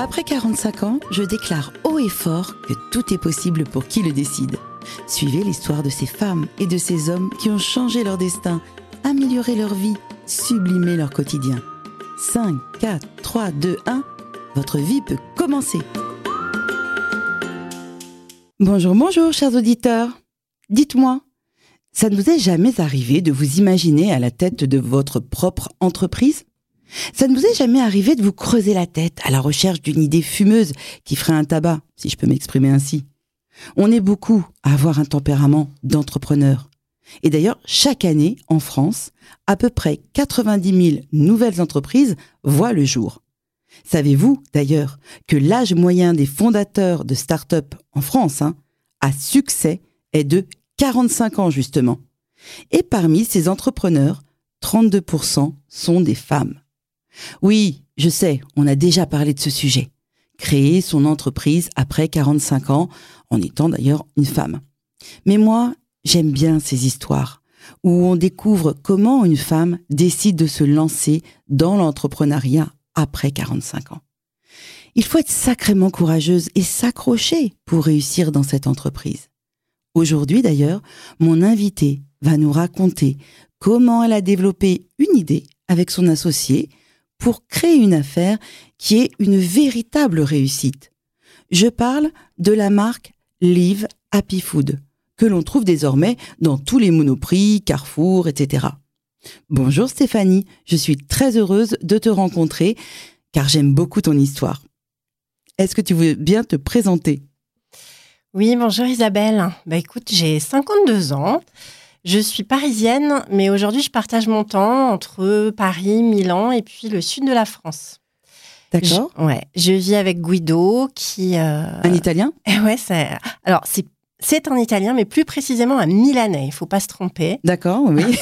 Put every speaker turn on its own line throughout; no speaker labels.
Après 45 ans, je déclare haut et fort que tout est possible pour qui le décide. Suivez l'histoire de ces femmes et de ces hommes qui ont changé leur destin, amélioré leur vie, sublimé leur quotidien. 5, 4, 3, 2, 1, votre vie peut commencer. Bonjour, bonjour, chers auditeurs. Dites-moi, ça ne vous est jamais arrivé de vous imaginer à la tête de votre propre entreprise? Ça ne vous est jamais arrivé de vous creuser la tête à la recherche d'une idée fumeuse qui ferait un tabac, si je peux m'exprimer ainsi? On est beaucoup à avoir un tempérament d'entrepreneur. Et d'ailleurs, chaque année, en France, à peu près 90 000 nouvelles entreprises voient le jour. Savez-vous d'ailleurs que l'âge moyen des fondateurs de start-up en France hein, à succès est de 45 ans justement. Et parmi ces entrepreneurs, 32% sont des femmes. Oui, je sais, on a déjà parlé de ce sujet. Créer son entreprise après 45 ans, en étant d'ailleurs une femme. Mais moi, j'aime bien ces histoires où on découvre comment une femme décide de se lancer dans l'entrepreneuriat après 45 ans. Il faut être sacrément courageuse et s'accrocher pour réussir dans cette entreprise. Aujourd'hui d'ailleurs, mon invité va nous raconter comment elle a développé une idée avec son associé pour créer une affaire qui est une véritable réussite. Je parle de la marque Live Happy Food, que l'on trouve désormais dans tous les monoprix, Carrefour, etc. Bonjour Stéphanie, je suis très heureuse de te rencontrer car j'aime beaucoup ton histoire. Est-ce que tu veux bien te présenter?
Oui, bonjour Isabelle. Bah écoute, j'ai 52 ans. Je suis parisienne, mais aujourd'hui je partage mon temps entre Paris, Milan et puis le sud de la France.
D'accord.
Je, ouais, je vis avec Guido qui.
Euh, un Italien?
Ouais, c'est. Alors c'est c'est un Italien, mais plus précisément un Milanais. Il faut pas se tromper.
D'accord, oui.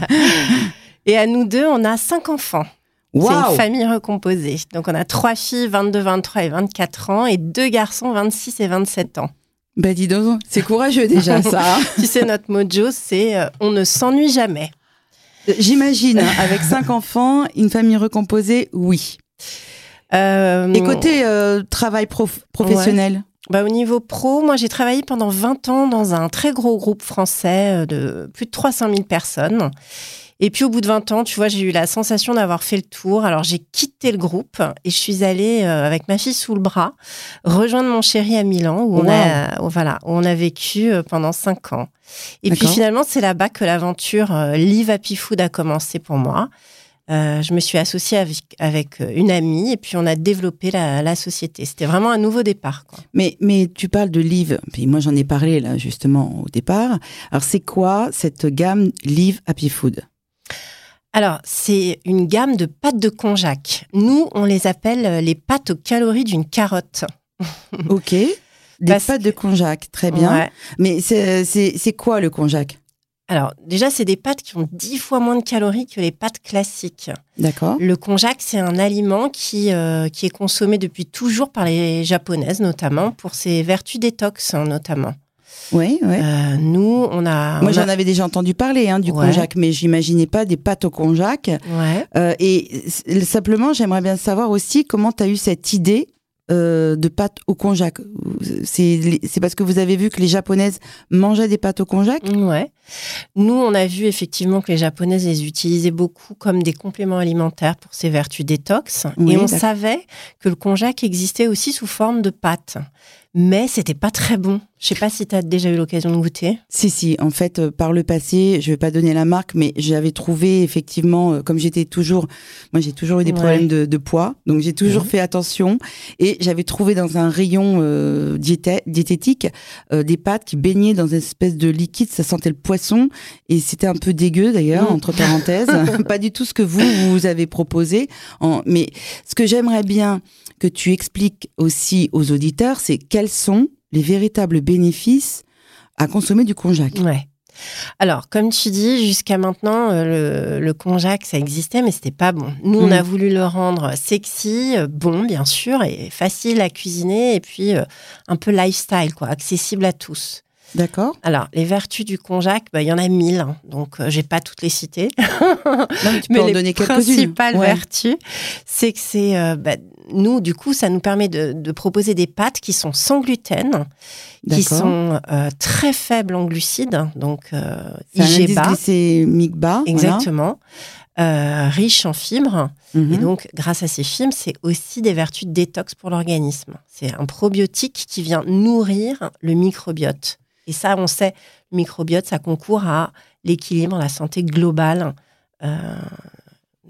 et à nous deux, on a cinq enfants. C'est une famille recomposée. Donc on a trois filles, 22, 23 et 24 ans, et deux garçons, 26 et 27 ans.
Ben dis donc, c'est courageux déjà ça. Hein.
tu sais, notre mojo, c'est euh, on ne s'ennuie jamais.
J'imagine, hein, avec cinq enfants, une famille recomposée, oui. Euh, et côté euh, travail professionnel?
Bah, au niveau pro, moi j'ai travaillé pendant 20 ans dans un très gros groupe français euh, de plus de 300 000 personnes. Et puis au bout de 20 ans, tu vois, j'ai eu la sensation d'avoir fait le tour. Alors j'ai quitté le groupe et je suis allée euh, avec ma fille sous le bras rejoindre mon chéri à Milan où on a voilà, où on a vécu euh, pendant 5 ans. Et puis finalement, c'est là-bas que l'aventure Live Happy Food a commencé pour moi. Euh, je me suis associée avec, euh, une amie et puis on a développé la, société. C'était vraiment un nouveau départ.
Mais, mais tu parles de Live, puis moi j'en ai parlé là justement au départ. Alors c'est quoi cette gamme Live Happy Food?
Alors, c'est une gamme de pâtes de konjac. Nous, on les appelle euh, les pâtes aux calories d'une carotte.
ok. Des pâtes de konjac, très bien. Mais c'est quoi le konjac
alors, déjà, c'est des pâtes qui ont dix fois moins de calories que les pâtes classiques.
D'accord.
Le konjac, c'est un aliment qui, euh, qui est consommé depuis toujours par les japonaises, notamment, pour ses vertus détox, hein, notamment.
Oui, oui.
Euh, nous, on a.
Moi, j'en avais déjà entendu parler hein, du konjac, mais j'imaginais pas des pâtes au konjac.
Ouais.
Euh, et simplement, j'aimerais bien savoir aussi comment tu as eu cette idée euh, de pâtes au konjac C'est parce que vous avez vu que les japonaises mangeaient des pâtes au konjac
Ouais. Nous, on a vu effectivement que les japonaises les utilisaient beaucoup comme des compléments alimentaires pour ses vertus détox. et on savait que le konjac existait aussi sous forme de pâte mais c'était pas très bon. Je sais pas si tu as déjà eu l'occasion de goûter.
Si, si. En fait, euh, par le passé, je vais pas donner la marque, mais j'avais trouvé effectivement, euh, comme j'étais toujours, moi j'ai toujours eu des problèmes de, poids, donc j'ai toujours fait attention. Et j'avais trouvé dans un rayon euh, diététique des pâtes qui baignaient dans une espèce de liquide, ça sentait le poisson, et c'était un peu dégueu d'ailleurs, mm. entre parenthèses. pas du tout ce que vous, vous avez proposé. En, mais ce que j'aimerais bien que tu expliques aussi aux auditeurs, c'est quels sont les véritables bénéfices à consommer du konjac.
Ouais. Alors, comme tu dis, jusqu'à maintenant, euh, le, le konjac, ça existait, mais c'était pas bon. Nous, on a mm. voulu le rendre sexy, euh, bon, bien sûr, et facile à cuisiner, et puis euh, un peu lifestyle, quoi, accessible à tous.
D'accord.
Alors, les vertus du konjac, bah, il y en a mille, hein, donc je j'ai pas toutes les citer.
Non, tu peux
mais
en
les
donner quelques-unes.
principales
Ouais.
vertus, c'est que c'est euh, bah, nous, du coup, ça nous permet de, de proposer des pâtes qui sont sans gluten, qui sont euh, très faibles en glucides, donc euh, IG bas,
glycémique bas.
exactement, euh, riche en fibres.
Mhm.
Et donc, grâce à ces fibres, c'est aussi des vertus de détox pour l'organisme. C'est un probiotique qui vient nourrir le microbiote. Et ça, on sait, le microbiote, ça concourt à l'équilibre, la santé globale euh,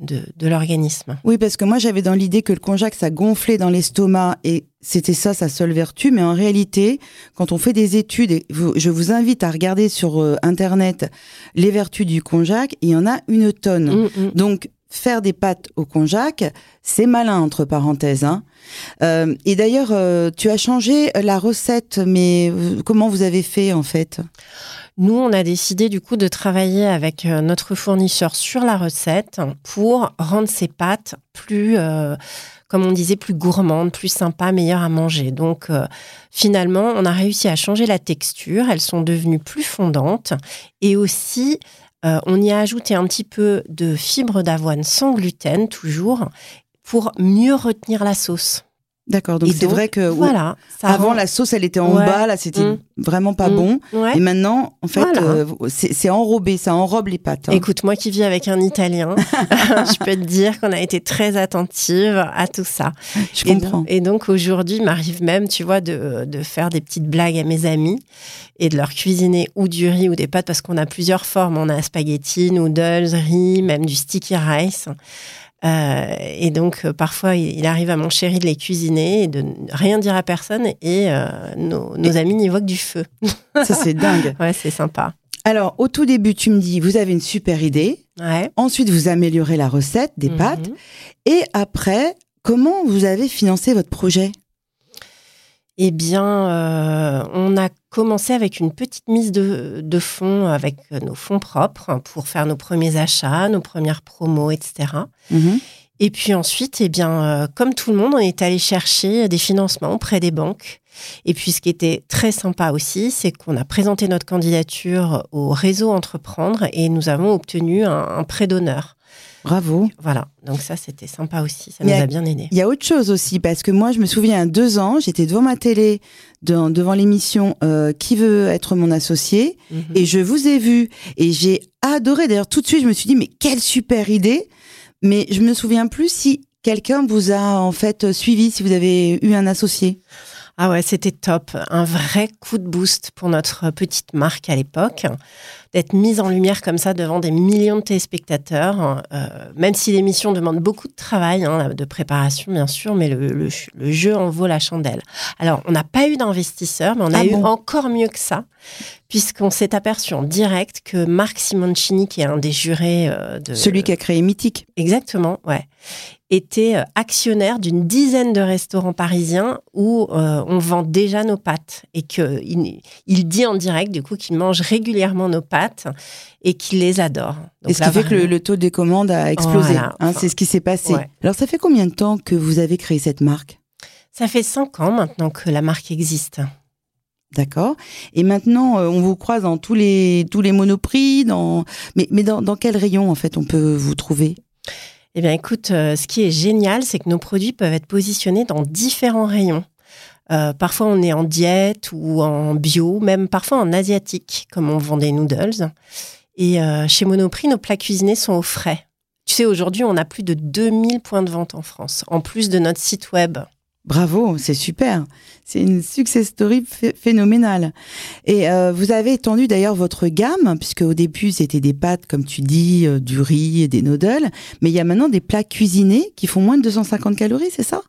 de, de l'organisme.
Oui, parce que moi j'avais dans l'idée que le konjac ça gonflait dans l'estomac et c'était ça sa seule vertu, mais en réalité, quand on fait des études, et vous- je vous invite à regarder sur euh, internet les vertus du konjac, il y en a une tonne.
Mm, mm.
Donc faire des pâtes au konjac, c'est malin entre parenthèses. hein. Euh, et d'ailleurs, euh, tu as changé la recette, mais euh, comment vous avez fait en fait?
Nous, on a décidé du coup de travailler avec notre fournisseur sur la recette pour rendre ces pâtes plus, comme on disait, plus gourmandes, plus sympas, meilleures à manger. Donc, finalement, on a réussi à changer la texture. Elles sont devenues plus fondantes et aussi. Euh, on y a ajouté un petit peu de fibres d'avoine sans gluten, toujours, pour mieux retenir la sauce.
D'accord, donc c'est vrai que
Voilà. ça
avant
rend-
la sauce elle était en
Ouais.
bas, là c'était
Mm.
vraiment pas bon.
Ouais.
Et maintenant, en fait,
Voilà.
euh, c'est c'est enrobé, ça enrobe les pâtes. hein.
Écoute, moi qui vis avec un Italien, je peux te dire qu'on a été très attentive à tout ça.
je
Et
comprends.
donc, et donc aujourd'hui, il m'arrive même, tu vois, de, de faire des petites blagues à mes amis et de leur cuisiner ou du riz ou des pâtes parce qu'on a plusieurs formes. On a spaghetti, noodles, riz, même du sticky rice. Euh, et donc, euh, parfois, il, arrive à mon chéri de les cuisiner et de rien dire à personne. Et euh, nos, nos amis n'y voient que du feu.
Ça, c'est dingue.
Ouais, c'est sympa.
Alors, au tout début, tu me dis, vous avez une super idée.
Ouais.
Ensuite, vous améliorez la recette des
Mhm.
pâtes. Et après, comment vous avez financé votre projet?
Eh bien, euh, on a commencé avec une petite mise de, de fonds, avec nos fonds propres, pour faire nos premiers achats, nos premières promos, etc.
Mhm.
Et puis ensuite, eh bien, euh, comme tout le monde, on est allé chercher des financements auprès des banques. Et puis, ce qui était très sympa aussi, c'est qu'on a présenté notre candidature au réseau Entreprendre et nous avons obtenu un, un prêt d'honneur.
Bravo.
Voilà. Donc ça, c'était sympa aussi. Ça
Mais
nous a bien aidé.
Il y a autre chose aussi, parce que moi, je me souviens, à deux ans, j'étais devant ma télé, de- devant l'émission euh, Qui veut être mon associé?
Mhm.
Et je vous ai vu et j'ai adoré. D'ailleurs, tout de suite, je me suis dit, mais quelle super idée. Mais je me souviens plus si quelqu'un vous a en fait suivi, si vous avez eu un associé.
Ah ouais, c'était top. Un vrai coup de boost pour notre petite marque à l'époque. D'être mise en lumière comme ça devant des millions de téléspectateurs, euh, même si l'émission demande beaucoup de travail, hein, de préparation bien sûr, mais le, le- le jeu en vaut la chandelle. Alors, on n'a pas eu d'investisseurs, mais on a
Ah
eu encore mieux que ça, puisqu'on s'est aperçu en direct que Marc Simoncini, qui est un des jurés euh, de...
Celui qui a créé Mythique.
Exactement, ouais. Était euh, actionnaire d'une dizaine de restaurants parisiens où euh, on vend déjà nos pâtes et que il, dit en direct du coup qu'il mange régulièrement nos pâtes et qu'il les adore. Donc
et ce qui fait que le, taux des commandes a explosé.
Voilà.
Hein, c'est ce qui s'est passé.
Ouais.
Alors, ça fait combien de temps que vous avez créé cette marque?
Ça fait cinq ans maintenant que la marque existe.
D'accord. Et maintenant, euh, on vous croise dans tous les tous les monoprix. Dans mais mais dans, dans quel rayon en fait on peut vous trouver?
Eh bien, écoute, euh, ce qui est génial, c'est que nos produits peuvent être positionnés dans différents rayons. Euh, parfois, on est en diète ou en bio, même parfois en asiatique, comme on vend des noodles. Et chez Monoprix, nos plats cuisinés sont au frais. Tu sais, aujourd'hui, on a plus de 2000 points de vente en France, en plus de notre site web.
Bravo, c'est super. C'est une success story ph- phénoménale. Et euh, vous avez étendu d'ailleurs votre gamme, puisque au début c'était des pâtes, comme tu dis, euh, du riz et des noodles. Mais il y a maintenant des plats cuisinés qui font moins de 250 calories, c'est ça?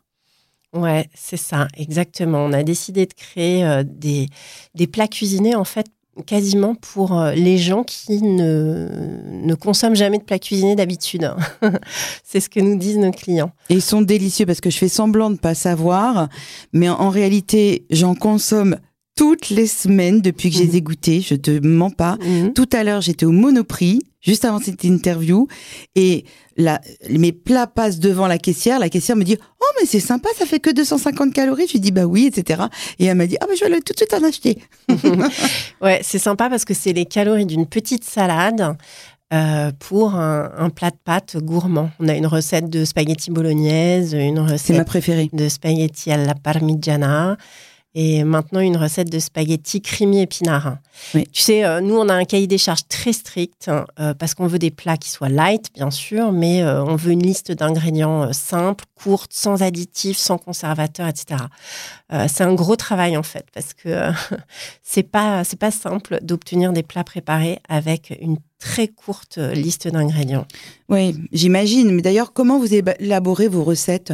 Ouais, c'est ça, exactement. On a décidé de créer euh, des, des plats cuisinés, en fait, quasiment pour euh, les gens qui ne, ne consomment jamais de plats cuisinés d'habitude. c'est ce que nous disent nos clients.
Ils sont délicieux parce que je fais semblant de pas savoir, mais en réalité, j'en consomme toutes les semaines depuis que je les ai goûtés. Je te mens pas.
Mhm.
Tout à l'heure, j'étais au Monoprix, juste avant cette interview, et la, mes plats passent devant la caissière. La caissière me dit Oh, mais c'est sympa, ça fait que 250 calories. Je lui dis Bah oui, etc. Et elle m'a dit Ah, bah je vais aller tout de suite en acheter.
Ouais, c'est sympa parce que c'est les calories d'une petite salade euh, pour un, un plat de pâtes gourmand. On a une recette de spaghetti bolognaise, une
C'est ma
recette
préférée.
de spaghetti alla parmigiana et maintenant une recette de spaghetti crimi épinard.
Oui.
Tu sais, euh, nous, on a un cahier des charges très strict hein, euh, parce qu'on veut des plats qui soient light, bien sûr, mais euh, on veut une liste d'ingrédients simples, courte, sans additifs, sans conservateurs, etc. C'est un gros travail en fait parce que c'est pas c'est pas simple d'obtenir des plats préparés avec une très courte liste d'ingrédients.
Oui, j'imagine. Mais d'ailleurs, comment vous élaborez vos recettes?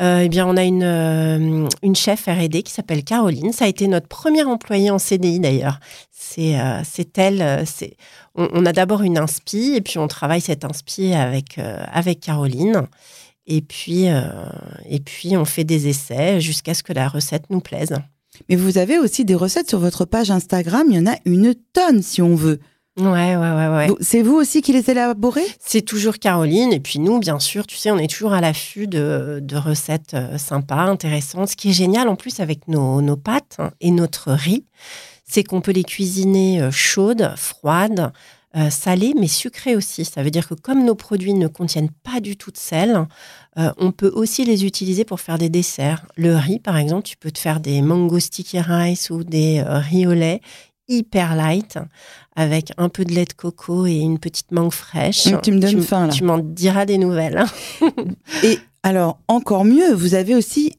Euh, eh bien, on a une, euh, une chef R&D qui s'appelle Caroline. Ça a été notre première employée en CDI d'ailleurs. C'est euh, elle. c'est on, on a d'abord une inspi et puis on travaille cette inspi avec avec Caroline. Et puis et puis on fait des essais jusqu'à ce que la recette nous plaise.
Mais vous avez aussi des recettes sur votre page Instagram. Il y en a une tonne, si on veut.
Ouais, ouais, ouais, ouais.
C'est vous aussi qui les élaborez?
C'est toujours Caroline. Et puis nous, bien sûr, tu sais, on est toujours à l'affût de, de recettes euh, sympas, intéressantes. Ce qui est génial en plus avec nos, nos pâtes hein, et notre riz, c'est qu'on peut les cuisiner euh, chaudes, froides, euh, salées, mais sucrées aussi. Ça veut dire que comme nos produits ne contiennent pas du tout de sel, euh, on peut aussi les utiliser pour faire des desserts. Le riz, par exemple, tu peux te faire des mango sticky rice ou des euh, riz au lait hyper light avec un peu de lait de coco et une petite mangue fraîche.
Tu me donnes faim, là.
Tu m'en diras des nouvelles. hein.
Et alors, encore mieux, vous avez aussi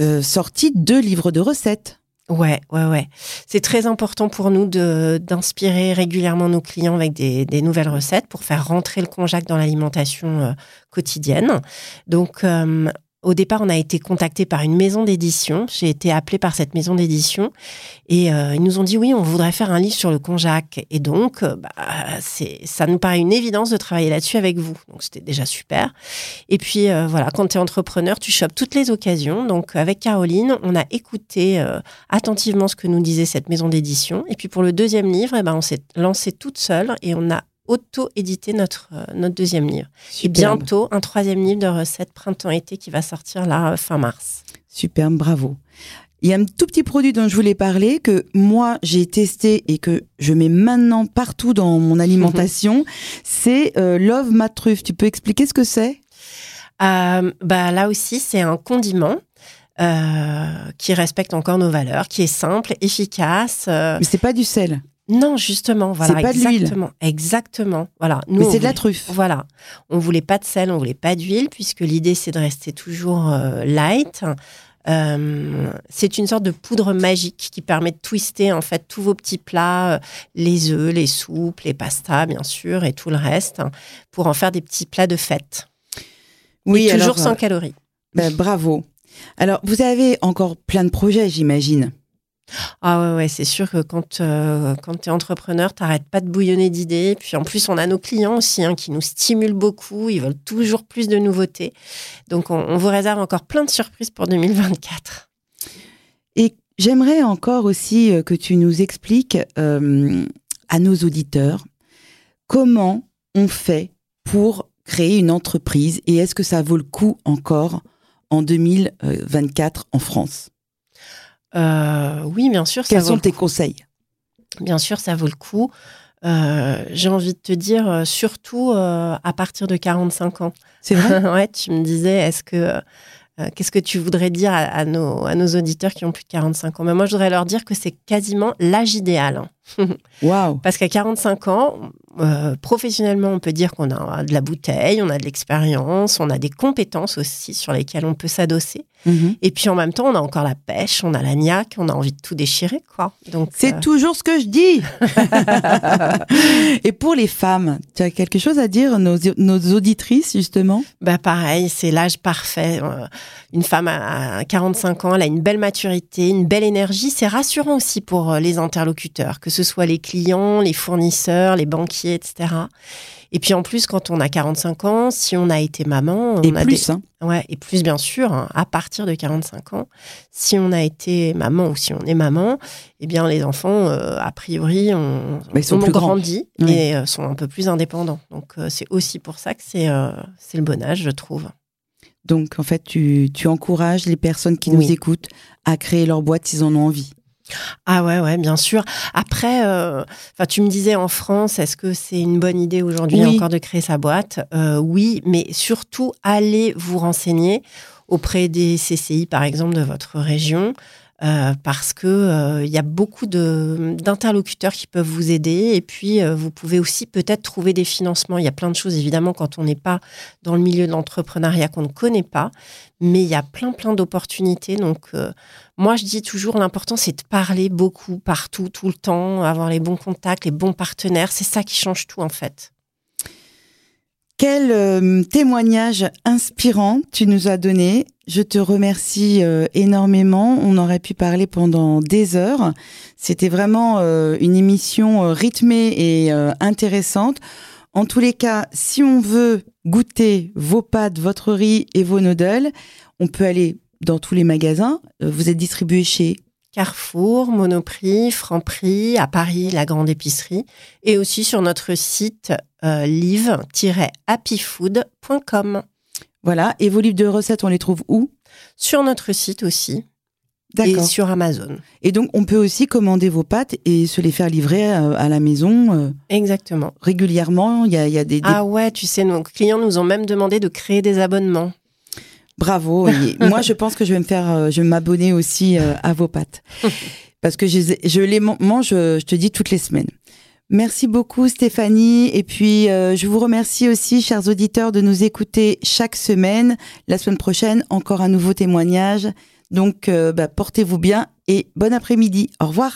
euh, sorti deux livres de recettes.
Ouais, ouais, ouais. C'est très important pour nous d'inspirer régulièrement nos clients avec des, des nouvelles recettes pour faire rentrer le konjac dans l'alimentation euh, quotidienne. Donc, euh, au départ, on a été contacté par une maison d'édition. J'ai été appelée par cette maison d'édition et euh, ils nous ont dit oui, on voudrait faire un livre sur le konjac. Et donc, euh, bah, c'est, ça nous paraît une évidence de travailler là-dessus avec vous. Donc, c'était déjà super. Et puis, euh, voilà, quand tu es entrepreneur, tu chopes toutes les occasions. Donc, avec Caroline, on a écouté attentivement ce que nous disait cette maison d'édition. Et puis, pour le deuxième livre, eh ben, on s'est lancé toute seule et on a auto-édité notre, euh, notre deuxième livre. Et bientôt, un troisième livre de recettes printemps-été qui va sortir là, euh, fin mars.
Superbe, bravo. Il y a un tout petit produit dont je voulais parler que moi j'ai testé et que je mets maintenant partout dans mon alimentation. c'est euh, Love Ma Truffe. Tu peux expliquer ce que c'est?
Euh, bah, là aussi, c'est un condiment. euh, qui respecte encore nos valeurs, qui est simple, efficace.
Mais c'est pas du sel,
non, justement, voilà,
C'est pas de l'huile.
exactement, exactement. Voilà, nous,
mais c'est de la truffe.
Voilà, on voulait pas de sel, on voulait pas d'huile, puisque l'idée c'est de rester toujours euh, light. Euh, c'est une sorte de poudre magique qui permet de twister en fait tous vos petits plats, euh, les œufs, les soupes, les pastas bien sûr et tout le reste, hein, pour en faire des petits plats de fête.
Oui,
Et toujours
alors,
sans calories.
ben, bravo. Alors, vous avez encore plein de projets, j'imagine.
Ah ouais, c'est sûr que quand, euh, quand tu es entrepreneur, t'arrêtes pas de bouillonner d'idées. Puis en plus, on a nos clients aussi hein, qui nous stimulent beaucoup. Ils veulent toujours plus de nouveautés. Donc, on, on vous réserve encore plein de surprises pour 2024.
Et j'aimerais encore aussi euh, que tu nous expliques euh, à nos auditeurs comment on fait pour créer une entreprise et est-ce que ça vaut le coup encore en 2024 en France?
Euh, oui, bien sûr,
Quels sont tes
coup.
conseils?
Bien sûr, ça vaut le coup. Euh, J'ai envie de te dire, euh, surtout euh, à partir de 45 ans.
C'est vrai?
Ouais, tu me disais, est-ce que qu'est-ce que tu voudrais dire à, à nos, à nos auditeurs qui ont plus de 45 ans? Mais moi, je voudrais leur dire que c'est quasiment l'âge idéal.
Waouh
Parce qu'à 45 ans, euh, professionnellement, on peut dire qu'on a de la bouteille, on a de l'expérience, on a des compétences aussi sur lesquelles on peut s'adosser.
Mhm.
Et puis en même temps, on a encore la pêche, on a la niaque, on a envie de tout déchirer, quoi. Donc
C'est
euh,
toujours ce que je dis. et pour les femmes, tu as quelque chose à dire nos, nos auditrices justement?
Bah pareil, c'est l'âge parfait. Euh, Une femme à 45 ans, elle a une belle maturité, une belle énergie. C'est rassurant aussi pour les interlocuteurs, que ce soit les clients, les fournisseurs, les banquiers, etc. Et puis en plus, quand on a 45 ans, si on a été maman, on
Et
a
plus,
des...
hein.
Ouais, et plus bien sûr, hein, à partir de 45 ans, si on a été maman ou si on est maman, eh bien les enfants, euh, a priori, ont,
Mais ils sont
ont
plus
grandi
Oui.
et euh, sont un peu plus indépendants. Donc euh, c'est aussi pour ça que c'est c'est le bon âge, je trouve.
Donc, en fait, tu, tu encourages les personnes qui
Oui.
nous écoutent à créer leur boîte s'ils en ont envie.
Ah ouais, ouais, bien sûr. Après, euh, tu me disais en France, est-ce que c'est une bonne idée aujourd'hui
Oui.
encore de créer sa boîte? Euh, Oui, mais surtout, allez vous renseigner auprès des CCI, par exemple, de votre région. euh, parce que euh, il y a beaucoup d'interlocuteurs qui peuvent vous aider et puis euh, vous pouvez aussi peut-être trouver des financements. Il y a plein de choses évidemment quand on n'est pas dans le milieu de l'entrepreneuriat qu'on ne connaît pas, mais il y a plein plein d'opportunités. Donc euh, moi, je dis toujours, l'important, c'est de parler beaucoup, partout, tout le temps, avoir les bons contacts, les bons partenaires. C'est ça qui change tout, en fait.
Quel euh, témoignage inspirant tu nous as donné. Je te remercie euh, énormément. On aurait pu parler pendant des heures. C'était vraiment euh, une émission rythmée et intéressante. En tous les cas, si on veut goûter vos pâtes, votre riz et vos noodles, on peut aller dans tous les magasins. Vous êtes distribué chez
Carrefour, Monoprix, Franprix, à Paris, la grande épicerie, et aussi sur notre site euh, live-happyfood.com.
voilà. Et vos livres de recettes, on les trouve où?
Sur notre site aussi, et sur Amazon.
Et donc, on peut aussi commander vos pâtes et se les faire livrer euh, à la maison euh,
Exactement.
régulièrement. Il y a, il y a des, des-
Ah ouais, tu sais, nos clients nous ont même demandé de créer des abonnements.
Bravo. Et moi, je pense que je vais me faire, euh, je vais m'abonner aussi euh, à vos pâtes. Parce que je, je les man- mange, euh, je te dis, toutes les semaines. Merci beaucoup, Stéphanie. Et puis, euh, je vous remercie aussi, chers auditeurs, de nous écouter chaque semaine. La semaine prochaine, encore un nouveau témoignage. Donc, euh, bah, portez-vous bien et bon après-midi. Au revoir.